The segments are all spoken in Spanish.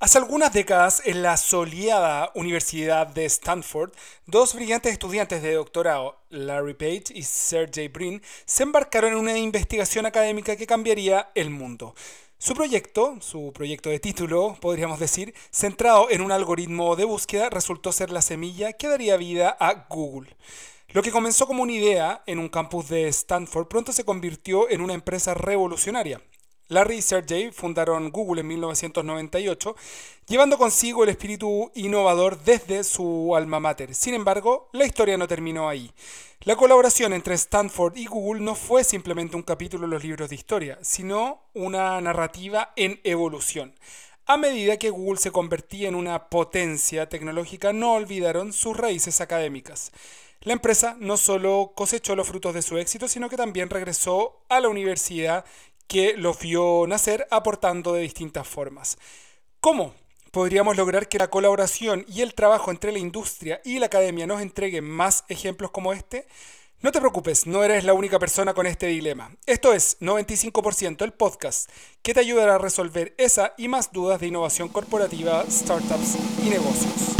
Hace algunas décadas, en la soleada Universidad de Stanford, dos brillantes estudiantes de doctorado, Larry Page y Sergey Brin, se embarcaron en una investigación académica que cambiaría el mundo. Su proyecto, su proyecto de título, podríamos decir, centrado en un algoritmo de búsqueda, resultó ser la semilla que daría vida a Google. Lo que comenzó como una idea en un campus de Stanford pronto se convirtió en una empresa revolucionaria. Larry y Sergey fundaron Google en 1998, llevando consigo el espíritu innovador desde su alma mater. Sin embargo, la historia no terminó ahí. La colaboración entre Stanford y Google no fue simplemente un capítulo en los libros de historia, sino una narrativa en evolución. A medida que Google se convertía en una potencia tecnológica, no olvidaron sus raíces académicas. La empresa no solo cosechó los frutos de su éxito, sino que también regresó a la universidad que lo vio nacer aportando de distintas formas. ¿Cómo? podríamos lograr que la colaboración y el trabajo entre la industria y la academia nos entreguen más ejemplos como este? No te preocupes, no eres la única persona con este dilema. Esto es 95% el podcast que te ayudará a resolver esa y más dudas de innovación corporativa, startups y negocios.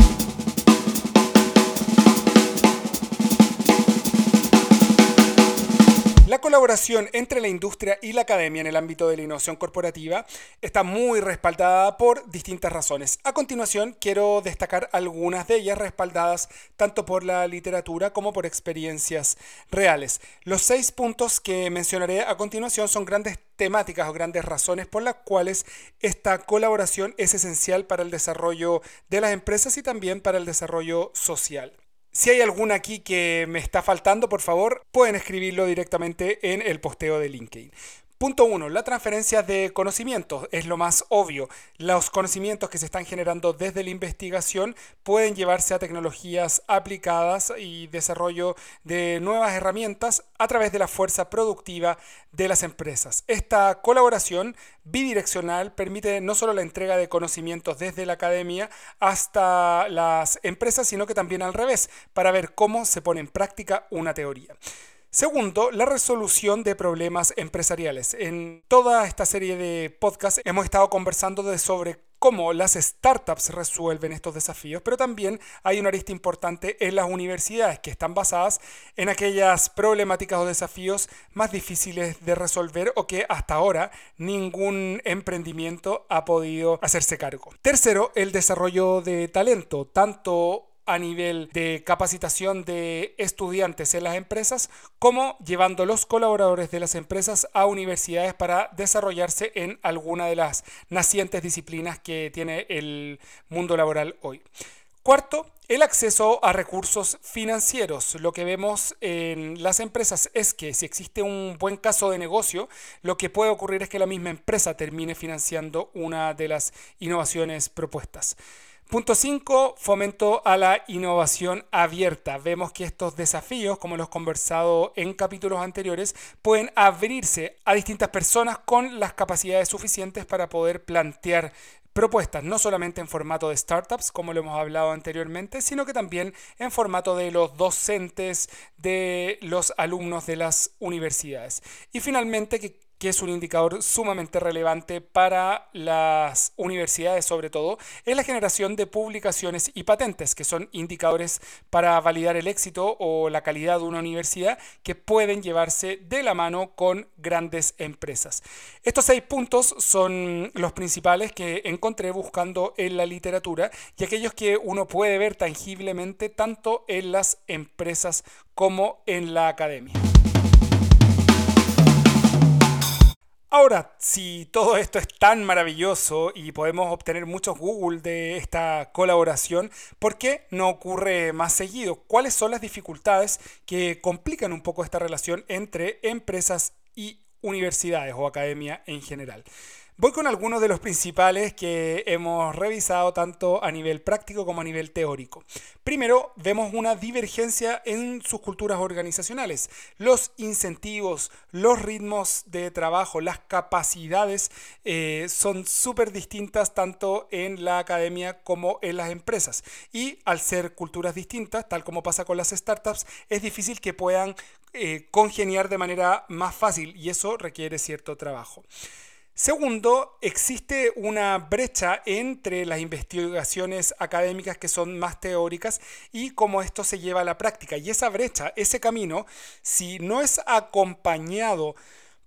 La colaboración entre la industria y la academia en el ámbito de la innovación corporativa está muy respaldada por distintas razones. A continuación, quiero destacar algunas de ellas respaldadas tanto por la literatura como por experiencias reales. Los seis puntos que mencionaré a continuación son grandes temáticas o grandes razones por las cuales esta colaboración es esencial para el desarrollo de las empresas y también para el desarrollo social. Si hay alguna aquí que me está faltando, por favor, pueden escribirlo directamente en el posteo de LinkedIn. Punto 1. La transferencia de conocimientos es lo más obvio. Los conocimientos que se están generando desde la investigación pueden llevarse a tecnologías aplicadas y desarrollo de nuevas herramientas a través de la fuerza productiva de las empresas. Esta colaboración bidireccional permite no solo la entrega de conocimientos desde la academia hasta las empresas, sino que también al revés, para ver cómo se pone en práctica una teoría. Segundo, la resolución de problemas empresariales. En toda esta serie de podcasts hemos estado conversando sobre cómo las startups resuelven estos desafíos, pero también hay una arista importante en las universidades que están basadas en aquellas problemáticas o desafíos más difíciles de resolver o que hasta ahora ningún emprendimiento ha podido hacerse cargo. Tercero, el desarrollo de talento, tanto a nivel de capacitación de estudiantes en las empresas, como llevando los colaboradores de las empresas a universidades para desarrollarse en alguna de las nacientes disciplinas que tiene el mundo laboral hoy. Cuarto, el acceso a recursos financieros. Lo que vemos en las empresas es que si existe un buen caso de negocio, lo que puede ocurrir es que la misma empresa termine financiando una de las innovaciones propuestas. Punto 5, fomento a la innovación abierta. Vemos que estos desafíos, como los conversado en capítulos anteriores, pueden abrirse a distintas personas con las capacidades suficientes para poder plantear propuestas, no solamente en formato de startups, como lo hemos hablado anteriormente, sino que también en formato de los docentes, de los alumnos de las universidades. Y finalmente, que que es un indicador sumamente relevante para las universidades sobre todo, es la generación de publicaciones y patentes, que son indicadores para validar el éxito o la calidad de una universidad que pueden llevarse de la mano con grandes empresas. Estos seis puntos son los principales que encontré buscando en la literatura y aquellos que uno puede ver tangiblemente tanto en las empresas como en la academia. Ahora, si todo esto es tan maravilloso y podemos obtener muchos Google de esta colaboración, ¿por qué no ocurre más seguido? ¿Cuáles son las dificultades que complican un poco esta relación entre empresas y universidades o academia en general? Voy con algunos de los principales que hemos revisado tanto a nivel práctico como a nivel teórico. Primero, vemos una divergencia en sus culturas organizacionales. Los incentivos, los ritmos de trabajo, las capacidades eh, son súper distintas tanto en la academia como en las empresas. Y al ser culturas distintas, tal como pasa con las startups, es difícil que puedan eh, congeniar de manera más fácil y eso requiere cierto trabajo. Segundo, existe una brecha entre las investigaciones académicas que son más teóricas y cómo esto se lleva a la práctica. Y esa brecha, ese camino, si no es acompañado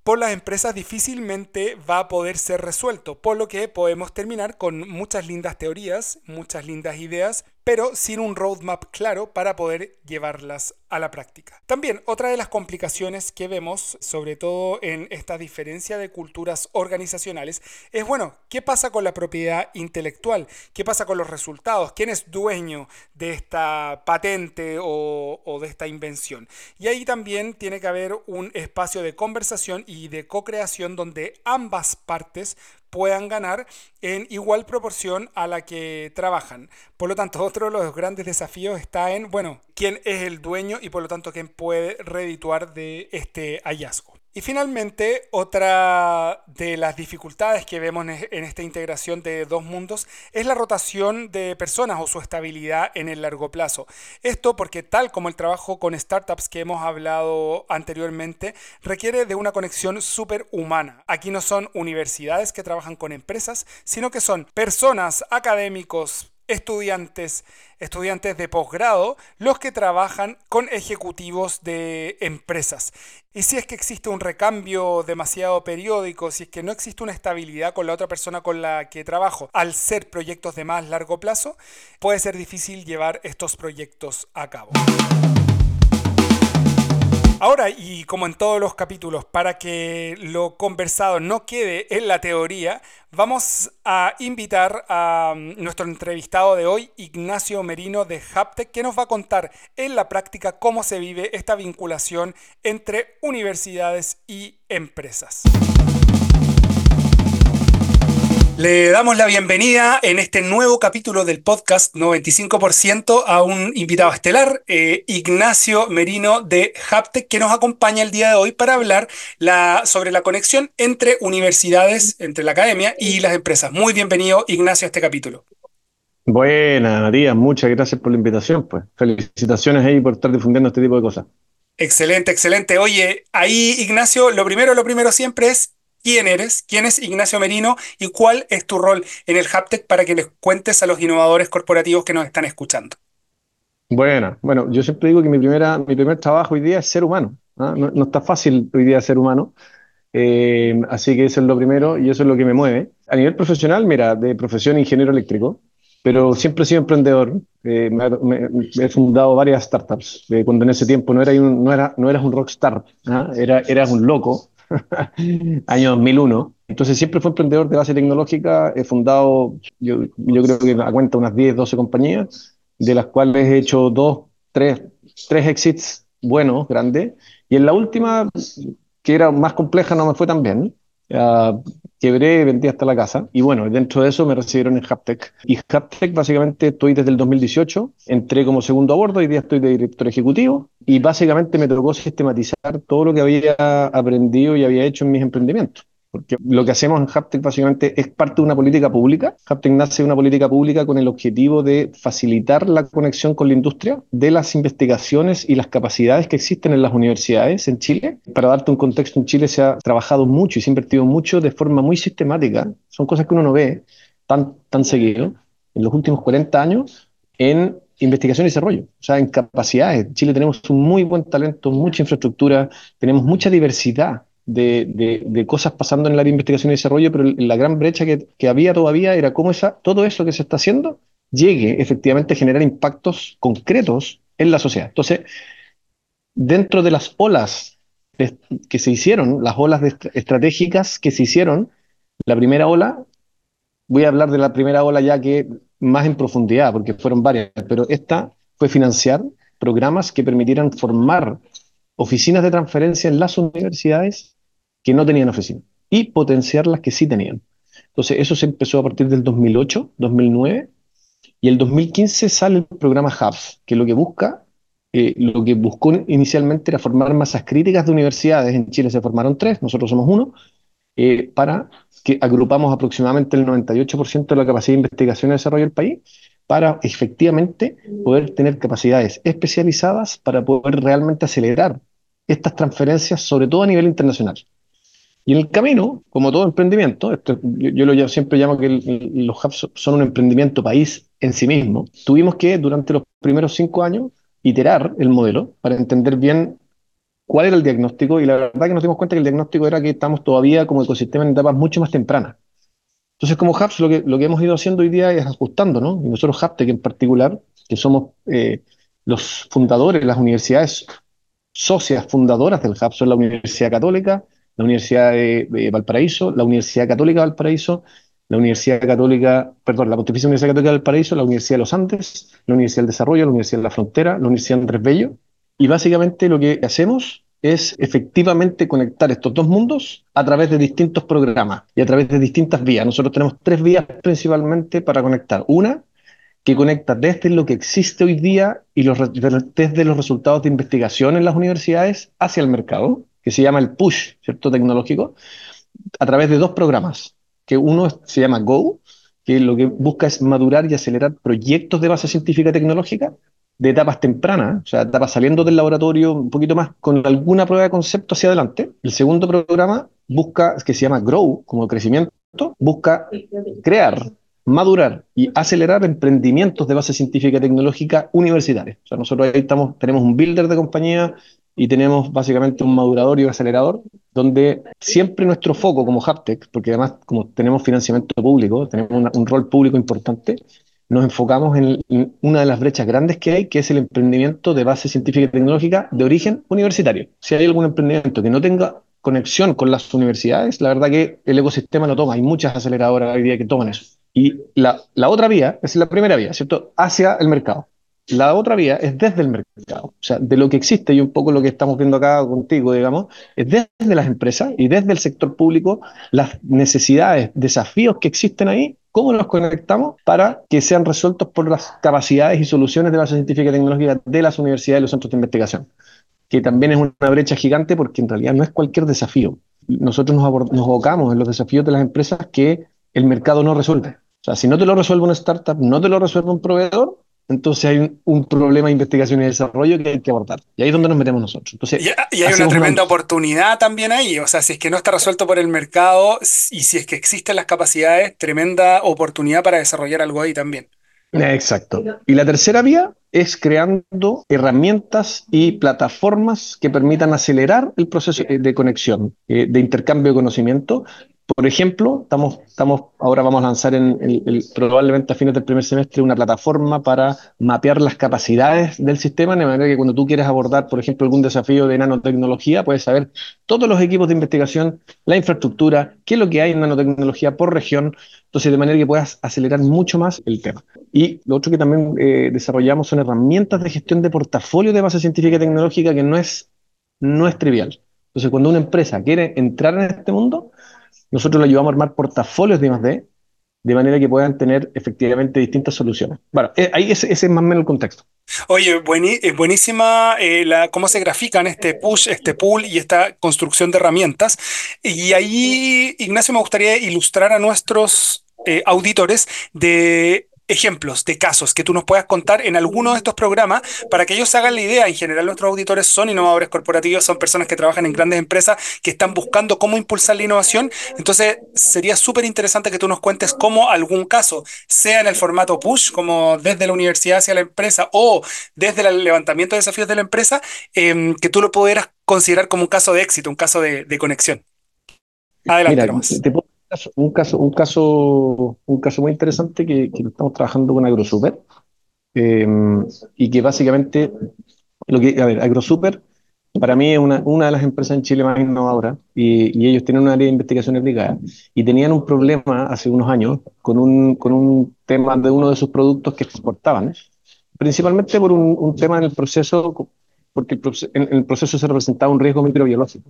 por las empresas difícilmente va a poder ser resuelto, por lo que podemos terminar con muchas lindas teorías, muchas lindas ideas, pero sin un roadmap claro para poder llevarlas a la práctica. También otra de las complicaciones que vemos, sobre todo en esta diferencia de culturas organizacionales, es, bueno, ¿qué pasa con la propiedad intelectual? ¿Qué pasa con los resultados? ¿Quién es dueño de esta patente o, de esta invención? Y ahí también tiene que haber un espacio de conversación y de co-creación donde ambas partes puedan ganar en igual proporción a la que trabajan. Por lo tanto, otro de los grandes desafíos está en, bueno, quién es el dueño y por lo tanto quién puede redituar de este hallazgo. Y finalmente, otra de las dificultades que vemos en esta integración de dos mundos es la rotación de personas o su estabilidad en el largo plazo. Esto porque tal como el trabajo con startups que hemos hablado anteriormente, requiere de una conexión súper humana. Aquí no son universidades que trabajan con empresas, sino que son personas, académicos, estudiantes, estudiantes de posgrado, los que trabajan con ejecutivos de empresas. Y si es que existe un recambio demasiado periódico, si es que no existe una estabilidad con la otra persona con la que trabajo, al ser proyectos de más largo plazo, puede ser difícil llevar estos proyectos a cabo. Ahora, y como en todos los capítulos, para que lo conversado no quede en la teoría, vamos a invitar a mm, nuestro entrevistado de hoy, Ignacio Merino de Haptec, que nos va a contar en la práctica cómo se vive esta vinculación entre universidades y empresas. Le damos la bienvenida en este nuevo capítulo del podcast 95% a un invitado estelar, eh, Ignacio Merino de Haptec, que nos acompaña el día de hoy para hablar la, sobre la conexión entre universidades, entre la academia y las empresas. Muy bienvenido, Ignacio, a este capítulo. Buenas, María, muchas gracias por la invitación. Pues felicitaciones ahí por estar difundiendo este tipo de cosas. Excelente, excelente. Oye, ahí, Ignacio, lo primero, lo primero siempre es quién eres, quién es Ignacio Merino y cuál es tu rol en el Haptec para que les cuentes a los innovadores corporativos que nos están escuchando. Bueno, bueno, yo siempre digo que mi, primera, mi primer trabajo hoy día es ser humano. ¿ah? No, está fácil hoy día ser humano. Eh, así que eso es lo primero y eso es lo que me mueve. A nivel profesional, mira, de profesión ingeniero eléctrico, pero siempre he sido emprendedor. Eh, he fundado varias startups. Eh, cuando en ese tiempo no, era un, no, era, no eras un rockstar, ¿ah? era, eras un loco año 2001. Entonces siempre fue emprendedor de base tecnológica, he fundado, yo, yo creo que a cuenta unas 10, 12 compañías, de las cuales he hecho dos, tres, tres exits buenos, grandes, y en la última, que era más compleja, no me fue tan bien. Uh, quebré, vendí hasta la casa. Y bueno, dentro de eso me recibieron en Haptech. Y Haptech, básicamente, estoy desde el 2018. Entré como segundo a bordo, hoy día estoy de director ejecutivo. Y básicamente me tocó sistematizar todo lo que había aprendido y había hecho en mis emprendimientos. Porque lo que hacemos en Haptech básicamente es parte de una política pública. Haptech nace de una política pública con el objetivo de facilitar la conexión con la industria de las investigaciones y las capacidades que existen en las universidades en Chile. Para darte un contexto, en Chile se ha trabajado mucho y se ha invertido mucho de forma muy sistemática. Son cosas que uno no ve tan, tan seguido en los últimos 40 años en investigación y desarrollo, o sea, en capacidades. En Chile tenemos un muy buen talento, mucha infraestructura, tenemos mucha diversidad de, cosas pasando en el área de investigación y desarrollo, pero la gran brecha que, había todavía era cómo esa, todo eso que se está haciendo llegue efectivamente a generar impactos concretos en la sociedad. Entonces, dentro de las olas que se hicieron, las olas estratégicas que se hicieron, la primera ola, voy a hablar de la primera ola ya que más en profundidad, porque fueron varias, pero esta fue financiar programas que permitieran formar oficinas de transferencia en las universidades que no tenían oficina y potenciar las que sí tenían. Entonces, eso se empezó a partir del 2008, 2009, y el 2015 sale el programa Hubs, que lo que busca, eh, lo que buscó inicialmente era formar masas críticas de universidades. En Chile se formaron tres, nosotros somos uno, eh, para que agrupamos aproximadamente el 98% de la capacidad de investigación y desarrollo del país, para efectivamente poder tener capacidades especializadas para poder realmente acelerar estas transferencias, sobre todo a nivel internacional. Y en el camino, como todo emprendimiento, yo, siempre llamo que los hubs son un emprendimiento país en sí mismo, tuvimos que durante los primeros cinco años iterar el modelo para entender bien cuál era el diagnóstico y la verdad que nos dimos cuenta que el diagnóstico era que estamos todavía como ecosistema en etapas mucho más tempranas. Entonces, como Hubs, lo que, lo que hemos ido haciendo hoy día es ajustando, ¿no? Y nosotros, Haptec en particular, que somos eh, los fundadores, las universidades socias fundadoras del son la Universidad Católica, la Universidad de, Valparaíso, la Universidad Católica de Valparaíso, la Universidad Católica, perdón, la Pontificia Universidad Católica de Valparaíso, la Universidad de los Andes, la Universidad del Desarrollo, la Universidad de la Frontera, la Universidad Andrés Bello. Y básicamente lo que hacemos es efectivamente conectar estos dos mundos a través de distintos programas y a través de distintas vías. Nosotros tenemos tres vías principalmente para conectar. Una, que conecta desde lo que existe hoy día y los, desde los resultados de investigación en las universidades hacia el mercado, que se llama el push, ¿cierto? Tecnológico, a través de dos programas, que uno se llama Go, que lo que busca es madurar y acelerar proyectos de base científica tecnológica de etapas tempranas, o sea, etapas saliendo del laboratorio un poquito más con alguna prueba de concepto hacia adelante. El segundo programa busca, que se llama Grow, como crecimiento, busca crear madurar y acelerar emprendimientos de base científica y tecnológica universitaria. O sea, nosotros ahí estamos, tenemos un builder de compañía y tenemos básicamente un madurador y un acelerador, donde siempre nuestro foco como Haptech, porque además como tenemos financiamiento público, tenemos un rol público importante, nos enfocamos en, en, una de las brechas grandes que hay, que es el emprendimiento de base científica y tecnológica de origen universitario. Si hay algún emprendimiento que no tenga conexión con las universidades, la verdad que el ecosistema lo toma. Hay muchas aceleradoras hoy día que toman eso. Y la, la otra vía, es la primera vía, ¿cierto? Hacia el mercado. La otra vía es desde el mercado, o sea, de lo que existe y un poco lo que estamos viendo acá contigo, digamos, es desde las empresas y desde el sector público, las necesidades, desafíos que existen ahí, cómo los conectamos para que sean resueltos por las capacidades y soluciones de base científica y tecnológica de las universidades y los centros de investigación, que también es una brecha gigante porque en realidad no es cualquier desafío. Nosotros nos, nos abocamos en los desafíos de las empresas que el mercado no resuelve. O sea, si no te lo resuelve una startup, no te lo resuelve un proveedor, entonces hay un, problema de investigación y desarrollo que hay que abordar. Y ahí es donde nos metemos nosotros. Entonces, y, y hay una tremenda oportunidad también ahí. O sea, si es que no está resuelto por el mercado y si es que existen las capacidades, tremenda oportunidad para desarrollar algo ahí también. Exacto. Y la tercera vía es creando herramientas y plataformas que permitan acelerar el proceso de conexión, eh, de intercambio de conocimiento, por ejemplo, estamos, estamos, ahora vamos a lanzar en el, probablemente a fines del primer semestre una plataforma para mapear las capacidades del sistema, de manera que cuando tú quieres abordar, por ejemplo, algún desafío de nanotecnología, puedes saber todos los equipos de investigación, la infraestructura, qué es lo que hay en nanotecnología por región, entonces de manera que puedas acelerar mucho más el tema. Y lo otro que también eh, desarrollamos son herramientas de gestión de portafolio de base científica y tecnológica que no es, no es trivial. Entonces, cuando una empresa quiere entrar en este mundo, nosotros le ayudamos a armar portafolios de I+D, de manera que puedan tener efectivamente distintas soluciones. Bueno, eh, ahí ese, es más o menos el contexto. Oye, es buenísima eh, la, cómo se grafican este push, este pull y esta construcción de herramientas. Y ahí, Ignacio, me gustaría ilustrar a nuestros eh, auditores de ejemplos de casos que tú nos puedas contar en alguno de estos programas para que ellos se hagan la idea. En general, nuestros auditores son innovadores corporativos, son personas que trabajan en grandes empresas que están buscando cómo impulsar la innovación. Entonces, sería súper interesante que tú nos cuentes cómo algún caso, sea en el formato push, como desde la universidad hacia la empresa o desde el levantamiento de desafíos de la empresa, em, que tú lo pudieras considerar como un caso de éxito, un caso de, conexión. Adelante, Mira, un caso, un caso, un caso muy interesante que, que estamos trabajando con AgroSuper em, y que básicamente, lo que, a ver, AgroSuper para mí es una, una de las empresas en Chile más innovadoras y, y, ellos tienen una área de investigación aplicada y tenían un problema hace unos años con un, con un tema de uno de sus productos que exportaban, principalmente por un, un tema en el proceso, porque el, en el proceso se representaba un riesgo microbiológico.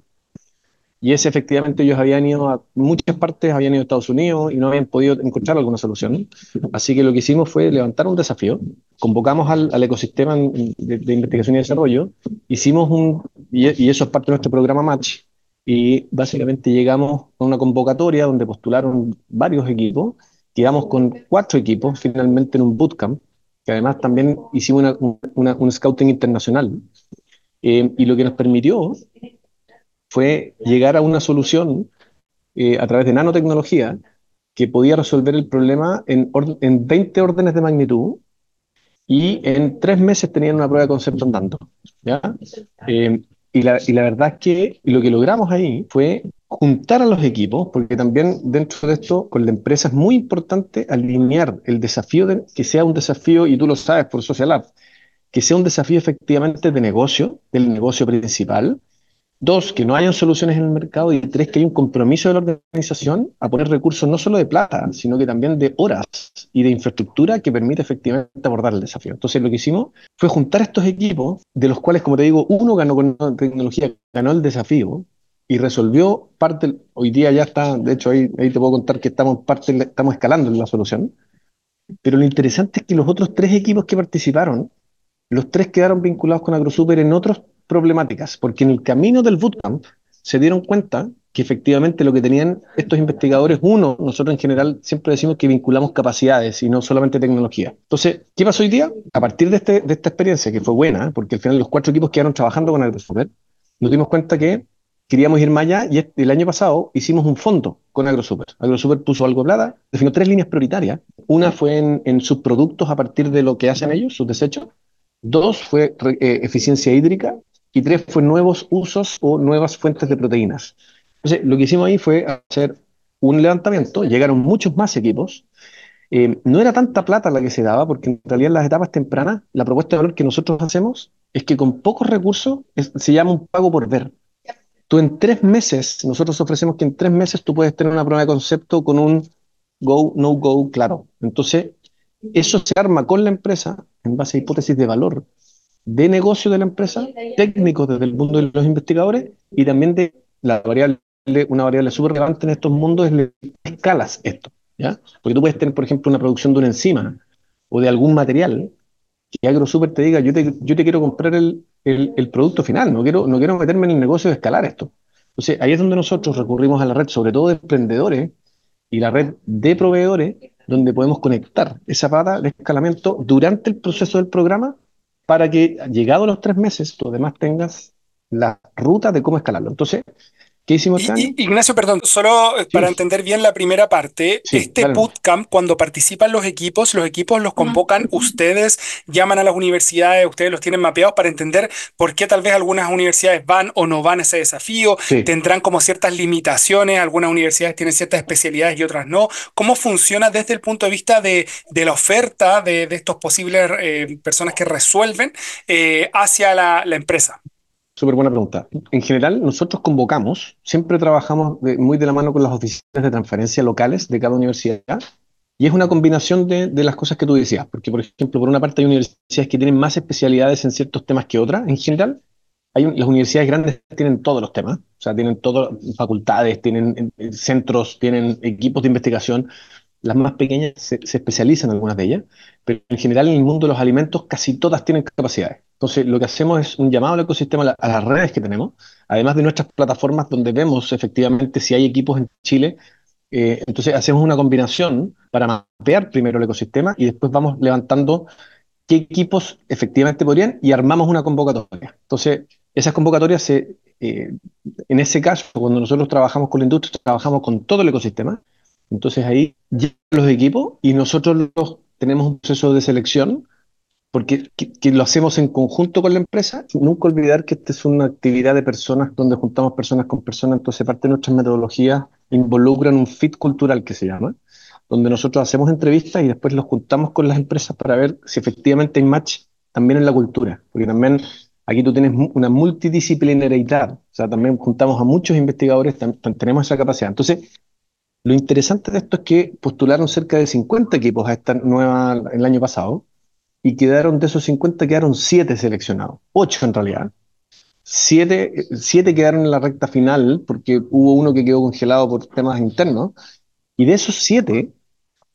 Y ese efectivamente ellos habían ido a muchas partes, habían ido a Estados Unidos y no habían podido encontrar alguna solución. Así que lo que hicimos fue levantar un desafío, convocamos al, al ecosistema de, de, investigación y desarrollo, hicimos un, y, y, eso es parte de nuestro programa Match, y básicamente llegamos a una convocatoria donde postularon varios equipos, quedamos con cuatro equipos finalmente en un bootcamp, que además también hicimos una, una, un scouting internacional. Eh, y lo que nos permitió fue llegar a una solución eh, a través de nanotecnología que podía resolver el problema en, en 20 órdenes de magnitud y en tres meses tenían una prueba de concepto andando. ¿ya? Eh, y, la, y la verdad es que lo que logramos ahí fue juntar a los equipos, porque también dentro de esto, con la empresa es muy importante alinear el desafío, de, que sea un desafío, y tú lo sabes por Social Lab, que sea un desafío efectivamente de negocio, del negocio principal, Dos, que no hayan soluciones en el mercado. Y tres, que hay un compromiso de la organización a poner recursos no solo de plata, sino que también de horas y de infraestructura que permite efectivamente abordar el desafío. Entonces, lo que hicimos fue juntar estos equipos, de los cuales, como te digo, uno ganó con tecnología, ganó el desafío y resolvió parte. Hoy día ya está, de hecho, ahí, ahí te puedo contar que estamos, parte, estamos escalando en la solución. Pero lo interesante es que los otros tres equipos que participaron, los tres quedaron vinculados con AgroSuper en otros problemáticas, porque en el camino del bootcamp se dieron cuenta que efectivamente lo que tenían estos investigadores, uno, nosotros en general siempre decimos que vinculamos capacidades y no solamente tecnología. Entonces, ¿qué pasó hoy día? A partir de, este, de esta experiencia, que fue buena, porque al final los cuatro equipos quedaron trabajando con AgroSuper, nos dimos cuenta que queríamos ir más allá y este, el año pasado hicimos un fondo con AgroSuper. AgroSuper puso algo plata, definió tres líneas prioritarias. Una fue en, en sus productos a partir de lo que hacen ellos, sus desechos. Dos fue eh, eficiencia hídrica y tres fue nuevos usos o nuevas fuentes de proteínas. Entonces, lo que hicimos ahí fue hacer un levantamiento, llegaron muchos más equipos. Eh, no era tanta plata la que se daba, porque en realidad en las etapas tempranas, la propuesta de valor que nosotros hacemos es que con pocos recursos se llama un pago por ver. Tú en tres meses, nosotros ofrecemos que en tres meses tú puedes tener una prueba de concepto con un go, no go, claro. Entonces, eso se arma con la empresa en base a hipótesis de valor de negocio de la empresa, técnicos desde el mundo de los investigadores y también de la variable, una variable súper relevante en estos mundos es escalas esto, ¿ya? Porque tú puedes tener, por ejemplo, una producción de una enzima o de algún material que AgroSuper te diga, yo te, yo te quiero comprar el, el, el, producto final, no quiero, no quiero meterme en el negocio de escalar esto. Entonces, ahí es donde nosotros recurrimos a la red, sobre todo de emprendedores y la red de proveedores, donde podemos conectar esa pata de escalamiento durante el proceso del programa para que, llegado a los tres meses, tú además tengas la ruta de cómo escalarlo. Entonces, ¿Qué hicimos este Ignacio, perdón, solo eh, para entender bien la primera parte, este bootcamp, cuando participan los equipos, los equipos los convocan ustedes, llaman a las universidades, ustedes los tienen mapeados para entender por qué tal vez algunas universidades van o no van a ese desafío, tendrán como ciertas limitaciones, algunas universidades tienen ciertas especialidades y otras no. ¿Cómo funciona desde el punto de vista de, la oferta de, estos posibles eh, personas que resuelven eh, hacia la empresa? Súper buena pregunta. En general, nosotros convocamos, siempre trabajamos muy de la mano con las oficinas de transferencia locales de cada universidad, y es una combinación de, las cosas que tú decías, porque, por ejemplo, por una parte hay universidades que tienen más especialidades en ciertos temas que otras. En general, las universidades grandes tienen todos los temas, o sea, tienen todas facultades, tienen eh, centros, tienen equipos de investigación. Las más pequeñas se, se especializan algunas de ellas, pero en general en el mundo de los alimentos casi todas tienen capacidades. Entonces, lo que hacemos es un llamado al ecosistema, a las redes que tenemos, además de nuestras plataformas donde vemos efectivamente si hay equipos en Chile. Eh, entonces, hacemos una combinación para mapear primero el ecosistema y después vamos levantando qué equipos efectivamente podrían y armamos una convocatoria. Entonces, esas convocatorias, se, eh, en ese caso, cuando nosotros trabajamos con la industria, trabajamos con todo el ecosistema. Entonces, ahí llegan los equipos y nosotros los, tenemos un proceso de selección porque que, lo hacemos en conjunto con la empresa, nunca olvidar que esta es una actividad de personas donde juntamos personas con personas, entonces parte de nuestras metodologías involucran un fit cultural que se llama, donde nosotros hacemos entrevistas y después los juntamos con las empresas para ver si efectivamente hay match también en la cultura, porque también aquí tú tienes una multidisciplinaridad, o sea, también juntamos a muchos investigadores, tenemos esa capacidad. Entonces, lo interesante de esto es que postularon cerca de 50 equipos a esta nueva el año pasado, y quedaron de esos 50, quedaron 7 seleccionados, 8 en realidad. 7, quedaron en la recta final porque hubo uno que quedó congelado por temas internos. Y de esos 7,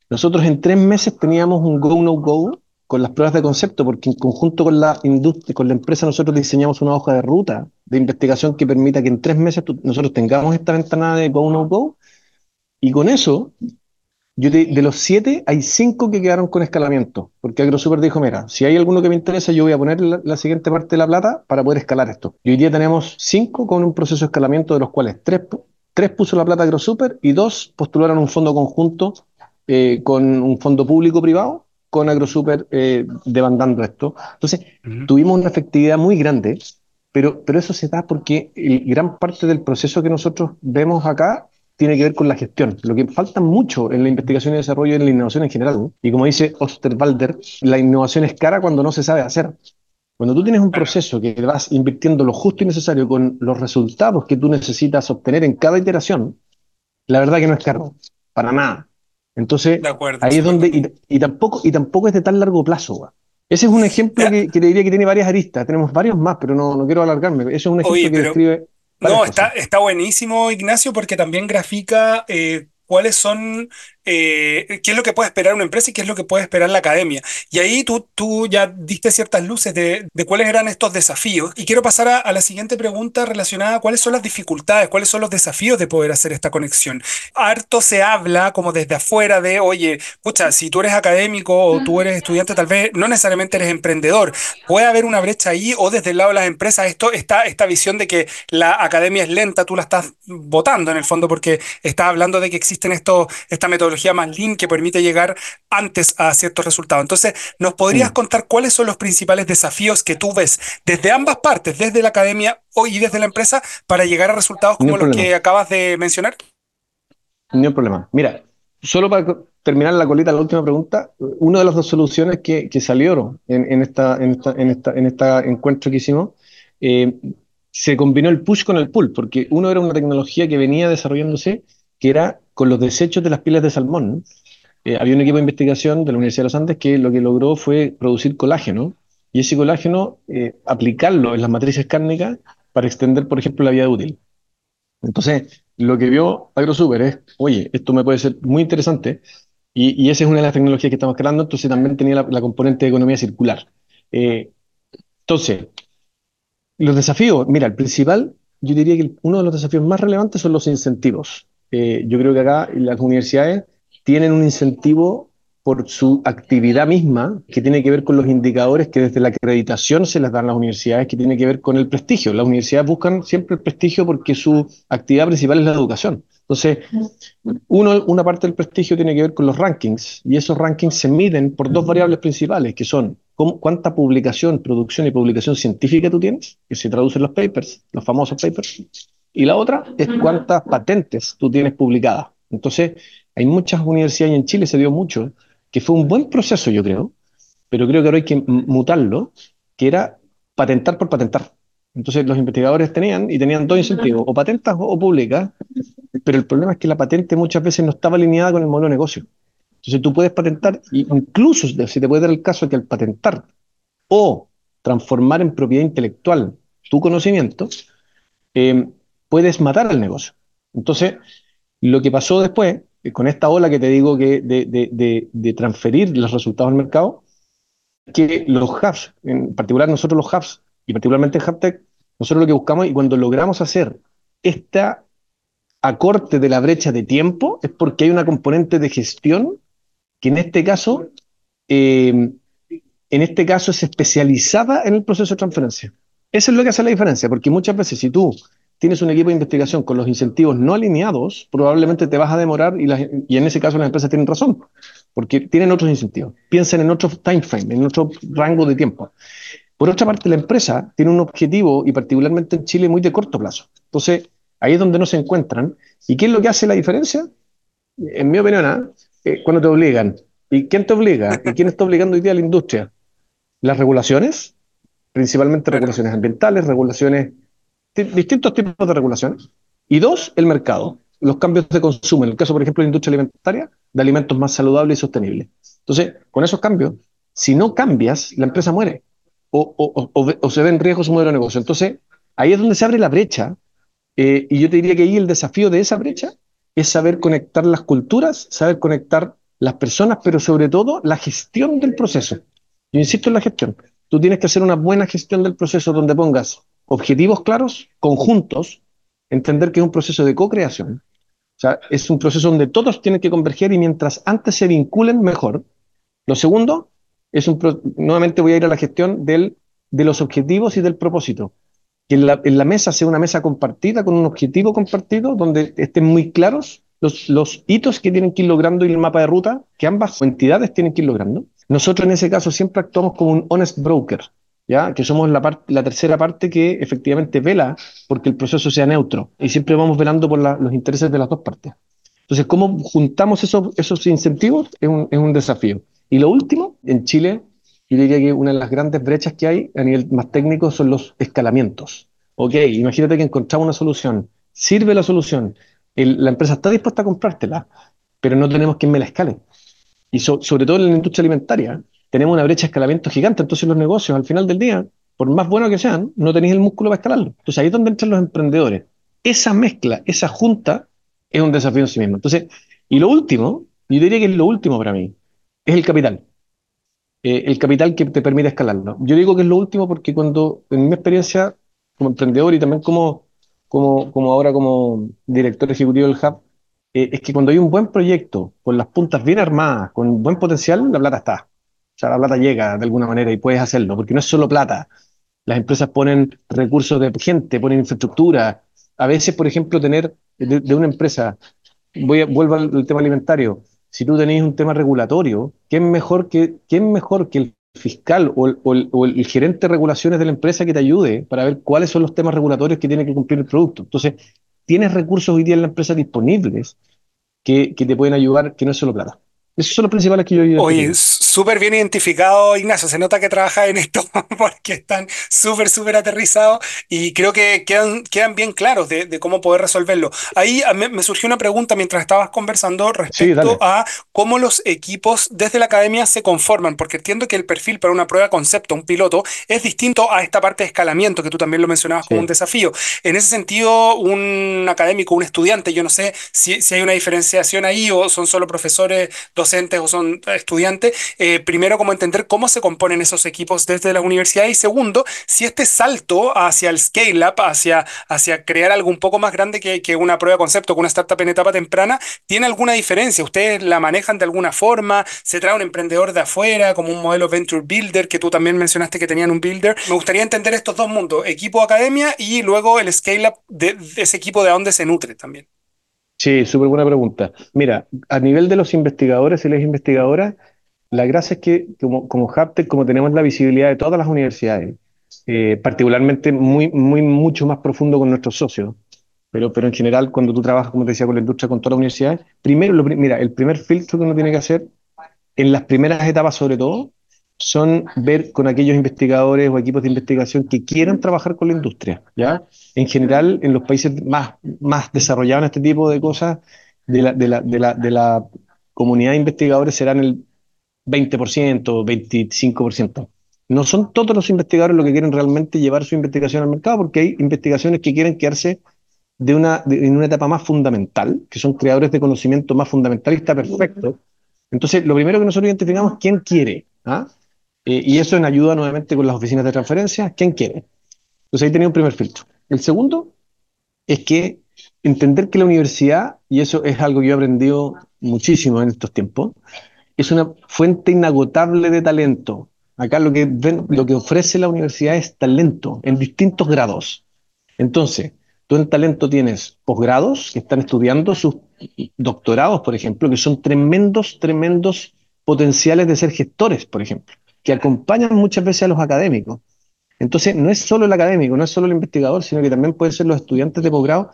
nosotros en tres meses teníamos un go-no-go con las pruebas de concepto, porque en conjunto con la industria, con la empresa, nosotros diseñamos una hoja de ruta de investigación que permita que en tres meses nosotros tengamos esta ventana de go-no-go. Y con eso yo de, los siete, hay cinco que quedaron con escalamiento, porque AgroSuper dijo, mira, si hay alguno que me interesa, yo voy a poner la, siguiente parte de la plata para poder escalar esto. Y hoy día tenemos cinco con un proceso de escalamiento, de los cuales tres, tres puso la plata AgroSuper y dos postularon un fondo conjunto eh, con un fondo público-privado con AgroSuper eh, demandando esto. Entonces, tuvimos una efectividad muy grande, pero, pero eso se da porque el, gran parte del proceso que nosotros vemos acá tiene que ver con la gestión. Lo que falta mucho en la investigación y desarrollo y en la innovación en general. Y como dice Osterwalder, la innovación es cara cuando no se sabe hacer. Cuando tú tienes un proceso que vas invirtiendo lo justo y necesario con los resultados que tú necesitas obtener en cada iteración, la verdad que no es caro, para nada. Entonces, ahí es donde, y, tampoco, y tampoco es de tan largo plazo. Ese es un ejemplo que, que, diría que tiene varias aristas. Tenemos varios más, pero no, no quiero alargarme. Ese es un ejemplo que describe. No, está, está buenísimo, Ignacio, porque también grafica eh, cuáles son eh, qué es lo que puede esperar una empresa y qué es lo que puede esperar la academia. Y ahí tú, tú ya diste ciertas luces de, cuáles eran estos desafíos. Y quiero pasar a, la siguiente pregunta relacionada a cuáles son las dificultades, cuáles son los desafíos de poder hacer esta conexión. Harto se habla como desde afuera de, oye, escucha, si tú eres académico o tú eres estudiante, tal vez no necesariamente eres emprendedor. Puede haber una brecha ahí o desde el lado de las empresas, esto, está esta visión de que la academia es lenta, tú la estás votando en el fondo porque estás hablando de que existen estos, esta metodología más lean que permite llegar antes a ciertos resultados. Entonces, ¿nos podrías mm. contar cuáles son los principales desafíos que tú ves desde ambas partes, desde la academia y desde la empresa, para llegar a resultados como los que acabas de mencionar? No hay problema. Mira, solo para terminar la colita, la última pregunta, una de las dos soluciones que, que salieron en, esta, en, esta, en, esta, en este encuentro que hicimos, eh, se combinó el push con el pull, porque uno era una tecnología que venía desarrollándose que era con los desechos de las pieles de salmón. Eh, había un equipo de investigación de la Universidad de los Andes que lo que logró fue producir colágeno y ese colágeno eh, aplicarlo en las matrices cárnicas para extender, por ejemplo, la vida útil. Entonces, lo que vio AgroSuper es, oye, esto me puede ser muy interesante y, esa es una de las tecnologías que estamos creando, entonces también tenía la, componente de economía circular. Eh, entonces, los desafíos, mira, el principal, yo diría que uno de los desafíos más relevantes son los incentivos. Eh, yo creo que acá las universidades tienen un incentivo por su actividad misma, que tiene que ver con los indicadores que desde la acreditación se les dan a las universidades, que tiene que ver con el prestigio. Las universidades buscan siempre el prestigio porque su actividad principal es la educación. Entonces, uno, una parte del prestigio tiene que ver con los rankings, y esos rankings se miden por dos variables principales, que son cuánta publicación, producción y publicación científica tú tienes, que se traducen los papers, los famosos papers, y la otra es cuántas patentes tú tienes publicadas. Entonces, hay muchas universidades y en Chile se dio mucho, que fue un buen proceso, yo creo, pero creo que ahora hay que mutarlo, que era patentar por patentar. Entonces, los investigadores tenían, y tenían dos incentivos, o patentas o, públicas, pero el problema es que la patente muchas veces no estaba alineada con el modelo de negocio. Entonces, tú puedes patentar, incluso si te puede dar el caso de que al patentar o transformar en propiedad intelectual tu conocimiento, eh, puedes matar al negocio. Entonces, lo que pasó después, eh, con esta ola que te digo que de, transferir los resultados al mercado, que los hubs, en particular nosotros los hubs, y particularmente en HubTech, nosotros lo que buscamos y cuando logramos hacer esta acorte de la brecha de tiempo es porque hay una componente de gestión que en este caso, eh, en este caso es especializada en el proceso de transferencia. Eso es lo que hace la diferencia, porque muchas veces si tú tienes un equipo de investigación con los incentivos no alineados, probablemente te vas a demorar y, y, en ese caso las empresas tienen razón, porque tienen otros incentivos. Piensen en otro time frame, en otro rango de tiempo. Por otra parte, la empresa tiene un objetivo, y particularmente en Chile, muy de corto plazo. Entonces, ahí es donde no se encuentran. ¿Y qué es lo que hace la diferencia? En mi opinión, ¿ah? eh, cuando te obligan. ¿Y quién te obliga? ¿Y quién está obligando hoy día a la industria? Las regulaciones, principalmente regulaciones ambientales, regulaciones distintos tipos de regulaciones. Y dos, el mercado, los cambios de consumo. En el caso, por ejemplo, de la industria alimentaria, de alimentos más saludables y sostenibles. Entonces, con esos cambios, si no cambias, la empresa muere o, se ve en riesgo su modelo de negocio. Entonces, ahí es donde se abre la brecha. Eh, y yo te diría que ahí el desafío de esa brecha es saber conectar las culturas, saber conectar las personas, pero sobre todo la gestión del proceso. Yo insisto en la gestión. Tú tienes que hacer una buena gestión del proceso donde pongas objetivos claros, conjuntos, entender que es un proceso de co-creación. O sea, es un proceso donde todos tienen que converger y mientras antes se vinculen, mejor. Lo segundo, es un nuevamente voy a ir a la gestión del, de los objetivos y del propósito. que en la, la, mesa sea una mesa compartida con un objetivo compartido, donde estén muy claros los, los hitos que tienen que ir logrando y el mapa de ruta que ambas entidades tienen que ir logrando. Nosotros en ese caso siempre actuamos como un honest broker, ¿ya? que somos la, la tercera parte que efectivamente vela porque el proceso sea neutro y siempre vamos velando por los intereses de las dos partes. Entonces, ¿cómo juntamos esos, esos incentivos? Es un, es un desafío. Y lo último, en Chile, yo diría que una de las grandes brechas que hay a nivel más técnico son los escalamientos. Ok, imagínate que encontramos una solución, sirve la solución, el, la empresa está dispuesta a comprártela, pero no tenemos quien me la escale. Y so, sobre todo en la industria alimentaria, tenemos una brecha de escalamiento gigante, entonces los negocios al final del día, por más buenos que sean, no tenéis el músculo para escalarlo. Entonces ahí es donde entran los emprendedores. Esa mezcla, esa junta, es un desafío en sí mismo. Entonces, y lo último, yo diría que es lo último para mí, es el capital. Eh, el capital que te permite escalarlo. Yo digo que es lo último porque cuando, en mi experiencia como emprendedor y también como, como, como ahora como director ejecutivo del Hub, eh, es que cuando hay un buen proyecto, con las puntas bien armadas, con buen potencial, la plata está. O sea, la plata llega de alguna manera y puedes hacerlo, porque no es solo plata. Las empresas ponen recursos de gente, ponen infraestructura. A veces, por ejemplo, tener de, de una empresa, voy a, vuelvo al tema alimentario, si tú tenéis un tema regulatorio, ¿quién mejor que, quién mejor que el fiscal o el, o, el, o el, gerente de regulaciones de la empresa que te ayude para ver cuáles son los temas regulatorios que tiene que cumplir el producto? Entonces, tienes recursos hoy día en la empresa disponibles que, que te pueden ayudar, que no es solo plata. Esos son los principales que yo he Oye, súper bien identificado, Ignacio. Se nota que trabaja en esto porque están súper, súper aterrizados y creo que quedan, quedan bien claros de, de cómo poder resolverlo. Ahí me, me, surgió una pregunta mientras estabas conversando respecto sí, a cómo los equipos desde la academia se conforman, porque entiendo que el perfil para una prueba concepto, un piloto, es distinto a esta parte de escalamiento que tú también lo mencionabas sí. como un desafío. En ese sentido, un académico, un estudiante, yo no sé si, si hay una diferenciación ahí o son solo profesores, docentes o son estudiantes, eh, primero como entender cómo se componen esos equipos desde la universidad y segundo, si este salto hacia el scale-up, hacia, hacia crear algo un poco más grande que, que una prueba de concepto, que una startup en etapa temprana, ¿tiene alguna diferencia? ¿Ustedes la manejan de alguna forma? ¿Se trae un emprendedor de afuera como un modelo Venture Builder, que tú también mencionaste que tenían un builder? Me gustaría entender estos dos mundos, equipo academia y luego el scale-up de, de ese equipo de dónde se nutre también. Sí, súper buena pregunta. Mira, a nivel de los investigadores y las investigadoras, la gracia es que como, como Haptech, como tenemos la visibilidad de todas las universidades, eh, particularmente muy, muy, mucho más profundo con nuestros socios, pero, pero en general cuando tú trabajas, como te decía, con la industria, con todas las universidades, primero, lo, mira, el primer filtro que uno tiene que hacer, en las primeras etapas sobre todo, son ver con aquellos investigadores o equipos de investigación que quieran trabajar con la industria, ¿ya? En general, en los países más, más desarrollados en este tipo de cosas, de la, de la, de la, de la comunidad de investigadores serán el 20%, 25%. No son todos los investigadores los que quieren realmente llevar su investigación al mercado, porque hay investigaciones que quieren quedarse de una, en una etapa más fundamental, que son creadores de conocimiento más fundamental y está perfecto. Entonces, lo primero que nosotros identificamos es quién quiere. ¿ah? Eh, y eso en ayuda nuevamente con las oficinas de transferencia, ¿quién quiere? Entonces ahí tenía un primer filtro. El segundo es que entender que la universidad, y eso es algo que yo he aprendido muchísimo en estos tiempos, es una fuente inagotable de talento. Acá lo que, ven, lo que ofrece la universidad es talento en distintos grados. Entonces, tú en talento tienes posgrados que están estudiando sus doctorados, por ejemplo, que son tremendos, tremendos potenciales de ser gestores, por ejemplo que acompañan muchas veces a los académicos. Entonces, no es solo el académico, no es solo el investigador, sino que también pueden ser los estudiantes de posgrado.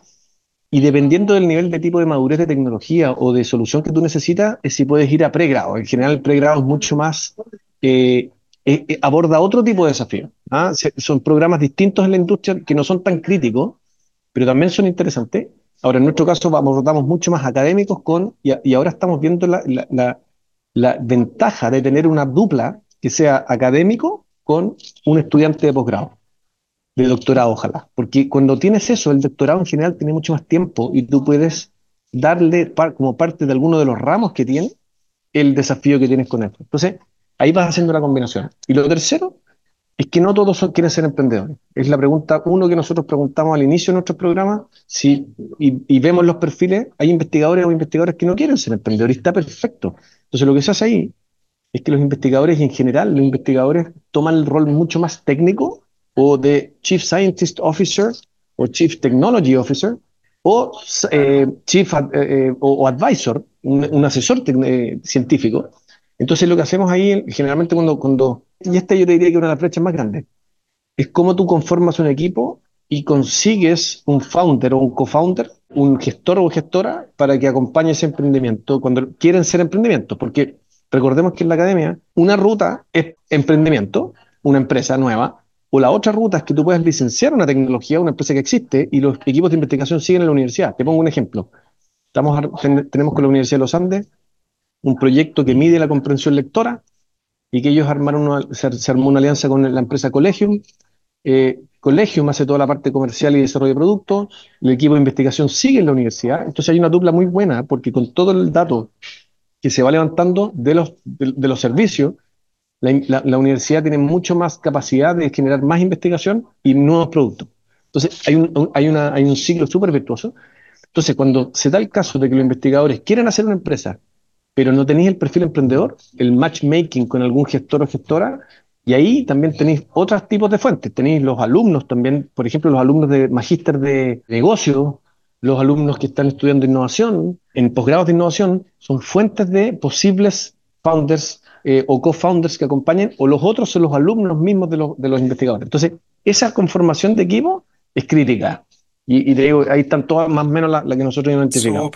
Y dependiendo del nivel de tipo de madurez de tecnología o de solución que tú necesitas, es si puedes ir a pregrado. En general, el pregrado es mucho más, eh, eh, aborda otro tipo de desafío. ¿ah? Son programas distintos en la industria que no son tan críticos, pero también son interesantes. Ahora, en nuestro caso, abordamos mucho más académicos con, y, ahora estamos viendo la ventaja de tener una dupla que sea académico con un estudiante de posgrado, de doctorado, ojalá. Porque cuando tienes eso, el doctorado en general tiene mucho más tiempo y tú puedes darle par, como parte de alguno de los ramos que tiene el desafío que tienes con esto. Entonces, ahí vas haciendo la combinación. Y lo tercero es que no todos son, quieren ser emprendedores. Es la pregunta uno que nosotros preguntamos al inicio de nuestro programa, si, y, y vemos los perfiles, hay investigadores o investigadores que no quieren ser emprendedores, está perfecto. Entonces, lo que se hace ahí es que los investigadores en general los investigadores toman el rol mucho más técnico o de Chief Scientist Officer o Chief Technology Officer o eh, Chief eh, eh, o, Advisor, un, asesor científico. Entonces lo que hacemos ahí, generalmente cuando, cuando, y esta yo te diría que una de las flechas más grandes, es cómo tú conformas un equipo y consigues un founder o un co-founder, un gestor o gestora para que acompañe ese emprendimiento cuando quieren ser emprendimientos, porque recordemos que en la academia una ruta es emprendimiento, una empresa nueva, o la otra ruta es que tú puedes licenciar una tecnología, una empresa que existe, y los equipos de investigación siguen en la universidad. Te pongo un ejemplo. Estamos, tenemos con la Universidad de los Andes un proyecto que mide la comprensión lectora y que ellos armaron una, se, armó una alianza con la empresa Collegium. Eh, Collegium hace toda la parte comercial y desarrollo de productos, el equipo de investigación sigue en la universidad, entonces hay una dupla muy buena porque con todo el dato que se va levantando de los, de los servicios, la, universidad tiene mucho más capacidad de generar más investigación y nuevos productos. Entonces, hay un, hay una, hay un ciclo súper virtuoso. Entonces, cuando se da el caso de que los investigadores quieren hacer una empresa, pero no tenéis el perfil emprendedor, el matchmaking con algún gestor o gestora, y ahí también tenéis otros tipos de fuentes. Tenéis los alumnos también, por ejemplo, los alumnos de magíster de negocio, los alumnos que están estudiando innovación, en posgrados de innovación, son fuentes de posibles founders eh, o co-founders que acompañen, o los otros son los alumnos mismos de los, de los investigadores. Entonces, esa conformación de equipo es crítica. Y, te digo, ahí están todas más o menos la que nosotros identificamos.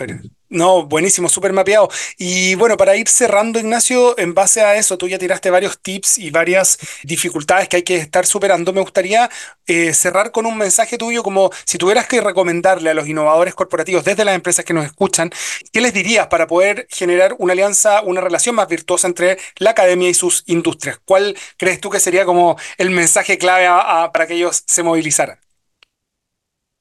No, buenísimo, súper mapeado. Y bueno, para ir cerrando, Ignacio, en base a eso, tú ya tiraste varios tips y varias dificultades que hay que estar superando. Me gustaría eh, cerrar con un mensaje tuyo, como si tuvieras que recomendarle a los innovadores corporativos desde las empresas que nos escuchan, ¿qué les dirías para poder generar una alianza, una relación más virtuosa entre la academia y sus industrias? ¿Cuál crees tú que sería como el mensaje clave para que ellos se movilizaran?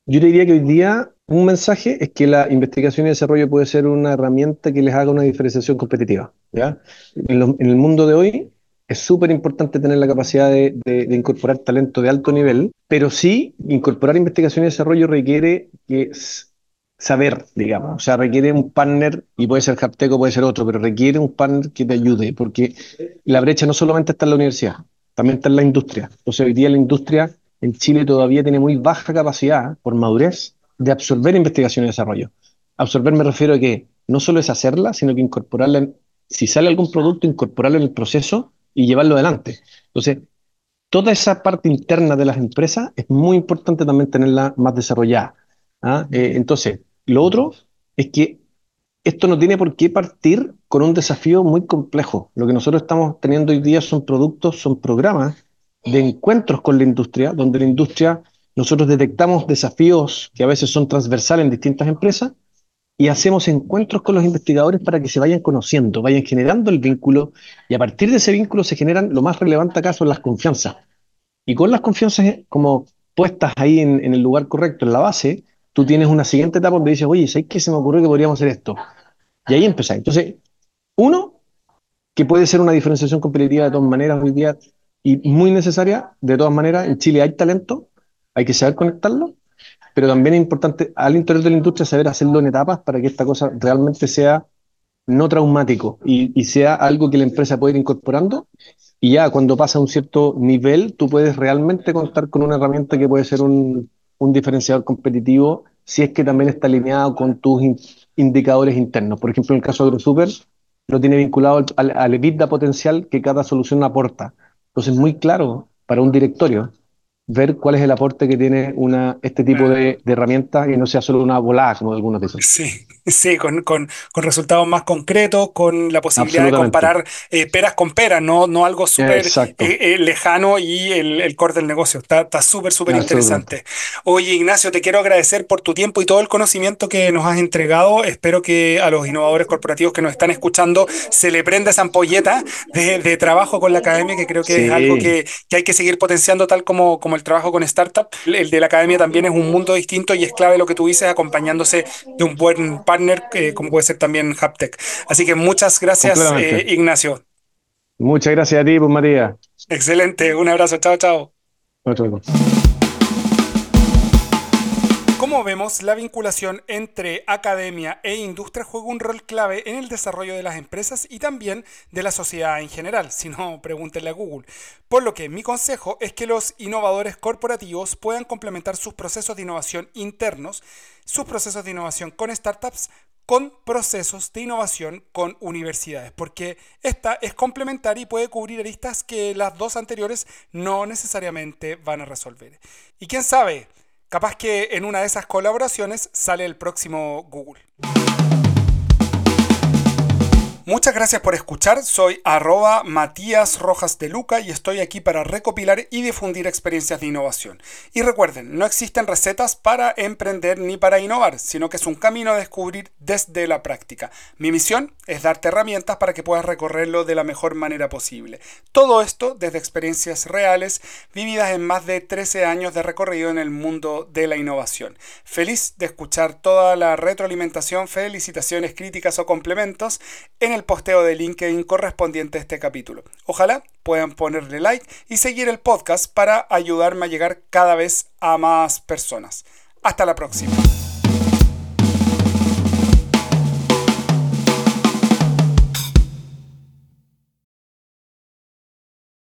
Yo diría que hoy día un mensaje es que la investigación y desarrollo puede ser una herramienta que les haga una diferenciación competitiva. ¿ya? En, el mundo de hoy es súper importante tener la capacidad de, incorporar talento de alto nivel, pero sí incorporar investigación y desarrollo requiere que saber, digamos, o sea, requiere un partner, y puede ser Japteco, puede ser otro, pero requiere un partner que te ayude, porque la brecha no solamente está en la universidad, también está en la industria. Entonces hoy día la industria en Chile todavía tiene muy baja capacidad, por madurez, de absorber investigación y desarrollo. Absorber me refiero a que no solo es hacerla, sino que incorporarla, si sale algún producto, incorporarlo en el proceso y llevarlo adelante. Entonces, toda esa parte interna de las empresas es muy importante también tenerla más desarrollada. ¿ah? Eh, entonces, lo otro es que esto no tiene por qué partir con un desafío muy complejo. Lo que nosotros estamos teniendo hoy día son productos, son programas de encuentros con la industria, donde la industria, nosotros detectamos desafíos que a veces son transversales en distintas empresas y hacemos encuentros con los investigadores para que se vayan conociendo, vayan generando el vínculo y a partir de ese vínculo se generan, lo más relevante acaso, las confianzas. Y con las confianzas como puestas ahí en, el lugar correcto, en la base, tú tienes una siguiente etapa donde dices, oye, ¿sabes qué se me ocurrió que podríamos hacer esto? Y ahí empezáis. Entonces, uno, que puede ser una diferenciación competitiva de todas maneras hoy día, y muy necesaria. De todas maneras, en Chile hay talento, hay que saber conectarlo, pero también es importante al interior de la industria saber hacerlo en etapas para que esta cosa realmente sea no traumático y, sea algo que la empresa pueda ir incorporando. Y ya cuando pasa a un cierto nivel, tú puedes realmente contar con una herramienta que puede ser un, un diferenciador competitivo si es que también está alineado con tus indicadores internos. Por ejemplo, en el caso de AgroSuper, lo tiene vinculado al, al EBITDA potencial que cada solución aporta. Entonces, muy claro para un directorio ver cuál es el aporte que tiene una, este tipo de, de herramientas y no sea solo una volada, como algunos dicen. Sí, sí, con, con, con resultados más concretos, con la posibilidad de comparar eh, peras con peras, no, no algo súper eh, eh, lejano y el, el, core del negocio. Está súper, súper interesante. Oye, Ignacio, te quiero agradecer por tu tiempo y todo el conocimiento que nos has entregado. Espero que a los innovadores corporativos que nos están escuchando se le prenda esa ampolleta de, de trabajo con la academia, que creo que es algo que, que, hay que seguir potenciando tal como, como el trabajo con startup. El de la academia también es un mundo distinto y es clave lo que tú dices, acompañándose de un buen partner eh, como puede ser también Haptech. Así que muchas gracias, eh, Ignacio. Muchas gracias a ti, pues María. Excelente, un abrazo, chao, chao. Como vemos, la vinculación entre academia e industria juega un rol clave en el desarrollo de las empresas y también de la sociedad en general, si no, pregúntenle a Google. Por lo que mi consejo es que los innovadores corporativos puedan complementar sus procesos de innovación internos, sus procesos de innovación con startups, con procesos de innovación con universidades, porque esta es complementaria y puede cubrir aristas que las dos anteriores no necesariamente van a resolver. Y quién sabe, Capaz que en una de esas colaboraciones sale el próximo Google. Muchas gracias por escuchar, soy arroba Matías Rojas de Luca y estoy aquí para recopilar y difundir experiencias de innovación. Y recuerden, no existen recetas para emprender ni para innovar, sino que es un camino a descubrir desde la práctica. Mi misión es darte herramientas para que puedas recorrerlo de la mejor manera posible. Todo esto desde experiencias reales vividas en más de 13 años de recorrido en el mundo de la innovación. Feliz de escuchar toda la retroalimentación, felicitaciones, críticas o complementos en el posteo de LinkedIn correspondiente a este capítulo. Ojalá puedan ponerle like y seguir el podcast para ayudarme a llegar cada vez a más personas. Hasta la próxima.